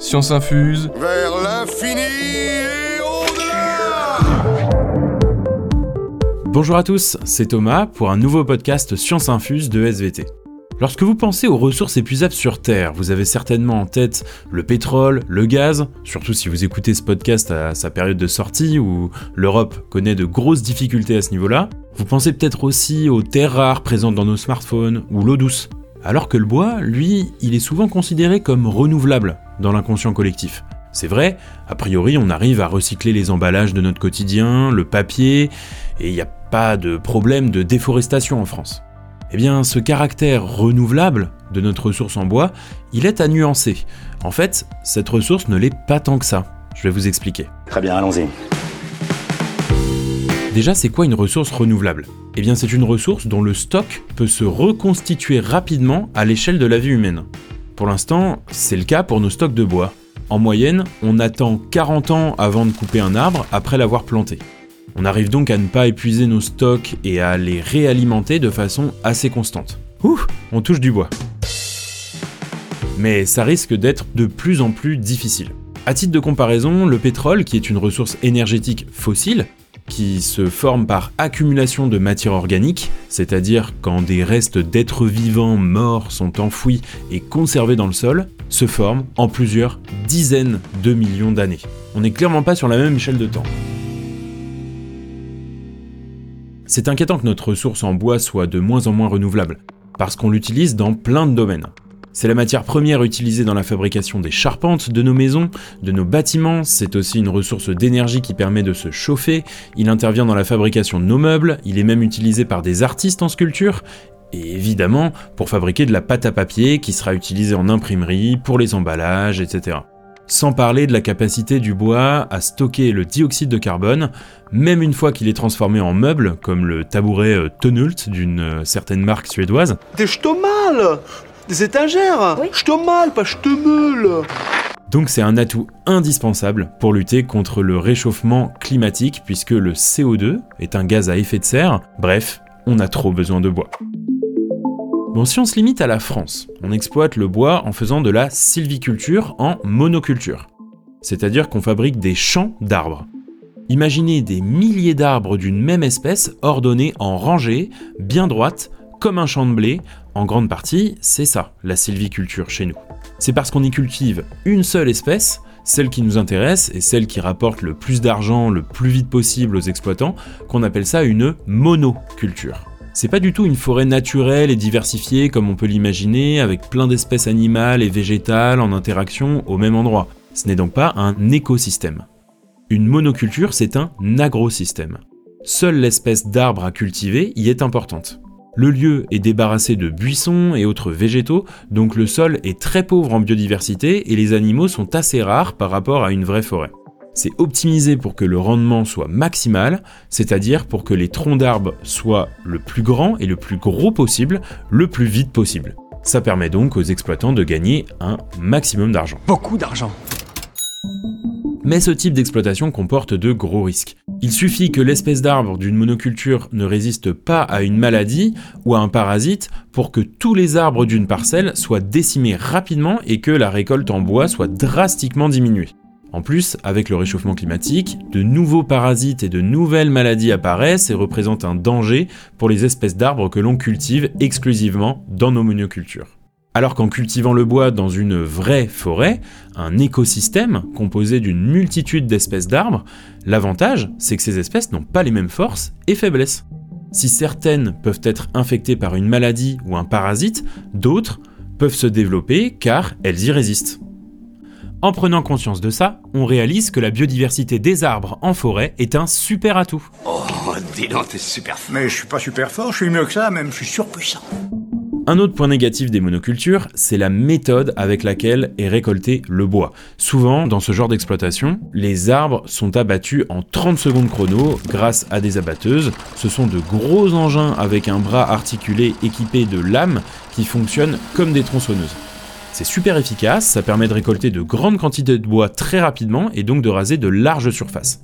Science infuse. Vers l'infini et au-delà Bonjour à tous, c'est Thomas pour un nouveau podcast Science Infuse de SVT. Lorsque vous pensez aux ressources épuisables sur Terre, vous avez certainement en tête le pétrole, le gaz, surtout si vous écoutez ce podcast à sa période de sortie où l'Europe connaît de grosses difficultés à ce niveau-là. Vous pensez peut-être aussi aux terres rares présentes dans nos smartphones ou l'eau douce. Alors que le bois, lui, il est souvent considéré comme renouvelable dans l'inconscient collectif. C'est vrai, a priori on arrive à recycler les emballages de notre quotidien, le papier, et il n'y a pas de problème de déforestation en France. Eh bien, ce caractère renouvelable de notre ressource en bois, il est à nuancer. En fait, cette ressource ne l'est pas tant que ça. Je vais vous expliquer. Très bien, allons-y. Déjà, c'est quoi une ressource renouvelable? Eh bien, c'est une ressource dont le stock peut se reconstituer rapidement à l'échelle de la vie humaine. Pour l'instant, c'est le cas pour nos stocks de bois. En moyenne, on attend 40 ans avant de couper un arbre après l'avoir planté. On arrive donc à ne pas épuiser nos stocks et à les réalimenter de façon assez constante. Ouh, on touche du bois. Mais ça risque d'être de plus en plus difficile. À titre de comparaison, le pétrole, qui est une ressource énergétique fossile, qui se forme par accumulation de matière organique, c'est-à-dire quand des restes d'êtres vivants morts sont enfouis et conservés dans le sol, se forme en plusieurs dizaines de millions d'années. On n'est clairement pas sur la même échelle de temps. C'est inquiétant que notre ressource en bois soit de moins en moins renouvelable, parce qu'on l'utilise dans plein de domaines. C'est la matière première utilisée dans la fabrication des charpentes de nos maisons, de nos bâtiments, c'est aussi une ressource d'énergie qui permet de se chauffer, il intervient dans la fabrication de nos meubles, il est même utilisé par des artistes en sculpture, et évidemment pour fabriquer de la pâte à papier qui sera utilisée en imprimerie, pour les emballages, etc. Sans parler de la capacité du bois à stocker le dioxyde de carbone, même une fois qu'il est transformé en meuble, comme le tabouret euh, Tonult d'une euh, certaine marque suédoise. Des des étagères Oui. Je te mal, pas je te meule Donc c'est un atout indispensable pour lutter contre le réchauffement climatique puisque le CO2 est un gaz à effet de serre. Bref, on a trop besoin de bois. Bon, si on se limite à la France, on exploite le bois en faisant de la sylviculture en monoculture. C'est-à-dire qu'on fabrique des champs d'arbres. Imaginez des milliers d'arbres d'une même espèce ordonnés en rangées, bien droites, comme un champ de blé, en grande partie, c'est ça, la sylviculture chez nous. C'est parce qu'on y cultive une seule espèce, celle qui nous intéresse et celle qui rapporte le plus d'argent le plus vite possible aux exploitants, qu'on appelle ça une monoculture. C'est pas du tout une forêt naturelle et diversifiée comme on peut l'imaginer, avec plein d'espèces animales et végétales en interaction au même endroit. Ce n'est donc pas un écosystème. Une monoculture, c'est un agrosystème. Seule l'espèce d'arbre à cultiver y est importante. Le lieu est débarrassé de buissons et autres végétaux, donc le sol est très pauvre en biodiversité et les animaux sont assez rares par rapport à une vraie forêt. C'est optimisé pour que le rendement soit maximal, c'est-à-dire pour que les troncs d'arbres soient le plus grand et le plus gros possible, le plus vite possible. Ça permet donc aux exploitants de gagner un maximum d'argent. Beaucoup d'argent. Mais ce type d'exploitation comporte de gros risques. Il suffit que l'espèce d'arbre d'une monoculture ne résiste pas à une maladie ou à un parasite pour que tous les arbres d'une parcelle soient décimés rapidement et que la récolte en bois soit drastiquement diminuée. En plus, avec le réchauffement climatique, de nouveaux parasites et de nouvelles maladies apparaissent et représentent un danger pour les espèces d'arbres que l'on cultive exclusivement dans nos monocultures. Alors qu'en cultivant le bois dans une vraie forêt, un écosystème composé d'une multitude d'espèces d'arbres, l'avantage, c'est que ces espèces n'ont pas les mêmes forces et faiblesses. Si certaines peuvent être infectées par une maladie ou un parasite, d'autres peuvent se développer car elles y résistent. En prenant conscience de ça, on réalise que la biodiversité des arbres en forêt est un super atout. Oh, dis donc, t'es super fort. Mais je suis pas super fort, je suis mieux que ça, même, je suis surpuissant. Un autre point négatif des monocultures, c'est la méthode avec laquelle est récolté le bois. Souvent, dans ce genre d'exploitation, les arbres sont abattus en 30 secondes chrono grâce à des abatteuses. Ce sont de gros engins avec un bras articulé équipé de lames qui fonctionnent comme des tronçonneuses. C'est super efficace, ça permet de récolter de grandes quantités de bois très rapidement et donc de raser de larges surfaces.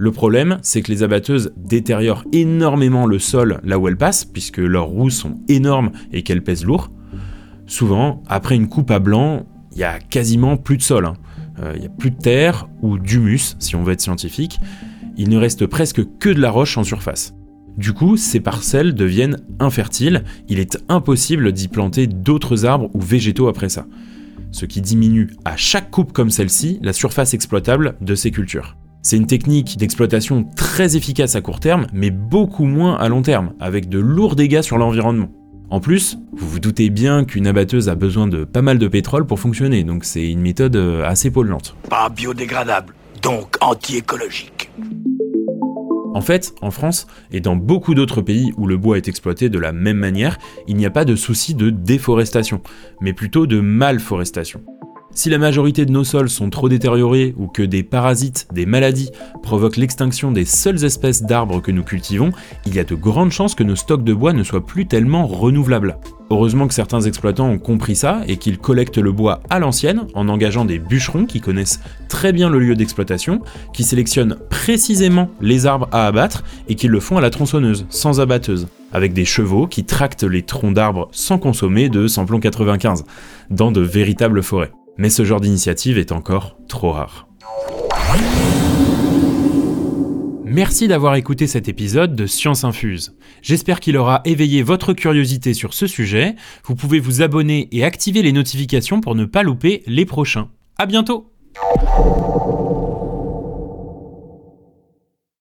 Le problème, c'est que les abatteuses détériorent énormément le sol là où elles passent, puisque leurs roues sont énormes et qu'elles pèsent lourd. Souvent, après une coupe à blanc, il y a quasiment plus de sol. hein. Euh, Il y a plus de terre ou d'humus, si on veut être scientifique. Il ne reste presque que de la roche en surface. Du coup, ces parcelles deviennent infertiles, il est impossible d'y planter d'autres arbres ou végétaux après ça. Ce qui diminue à chaque coupe comme celle-ci la surface exploitable de ces cultures. C'est une technique d'exploitation très efficace à court terme, mais beaucoup moins à long terme, avec de lourds dégâts sur l'environnement. En plus, vous vous doutez bien qu'une abatteuse a besoin de pas mal de pétrole pour fonctionner, donc c'est une méthode euh, assez polluante. Pas biodégradable, donc anti-écologique. En fait, en France et dans beaucoup d'autres pays où le bois est exploité de la même manière, il n'y a pas de souci de déforestation, mais plutôt de malforestation. Si la majorité de nos sols sont trop détériorés ou que des parasites, des maladies provoquent l'extinction des seules espèces d'arbres que nous cultivons, il y a de grandes chances que nos stocks de bois ne soient plus tellement renouvelables. Heureusement que certains exploitants ont compris ça et qu'ils collectent le bois à l'ancienne en engageant des bûcherons qui connaissent très bien le lieu d'exploitation, qui sélectionnent précisément les arbres à abattre et qui le font à la tronçonneuse, sans abatteuse, avec des chevaux qui tractent les troncs d'arbres sans consommer de samplon 95, dans de véritables forêts. Mais ce genre d'initiative est encore trop rare. Merci d'avoir écouté cet épisode de Science Infuse. J'espère qu'il aura éveillé votre curiosité sur ce sujet. Vous pouvez vous abonner et activer les notifications pour ne pas louper les prochains. À bientôt!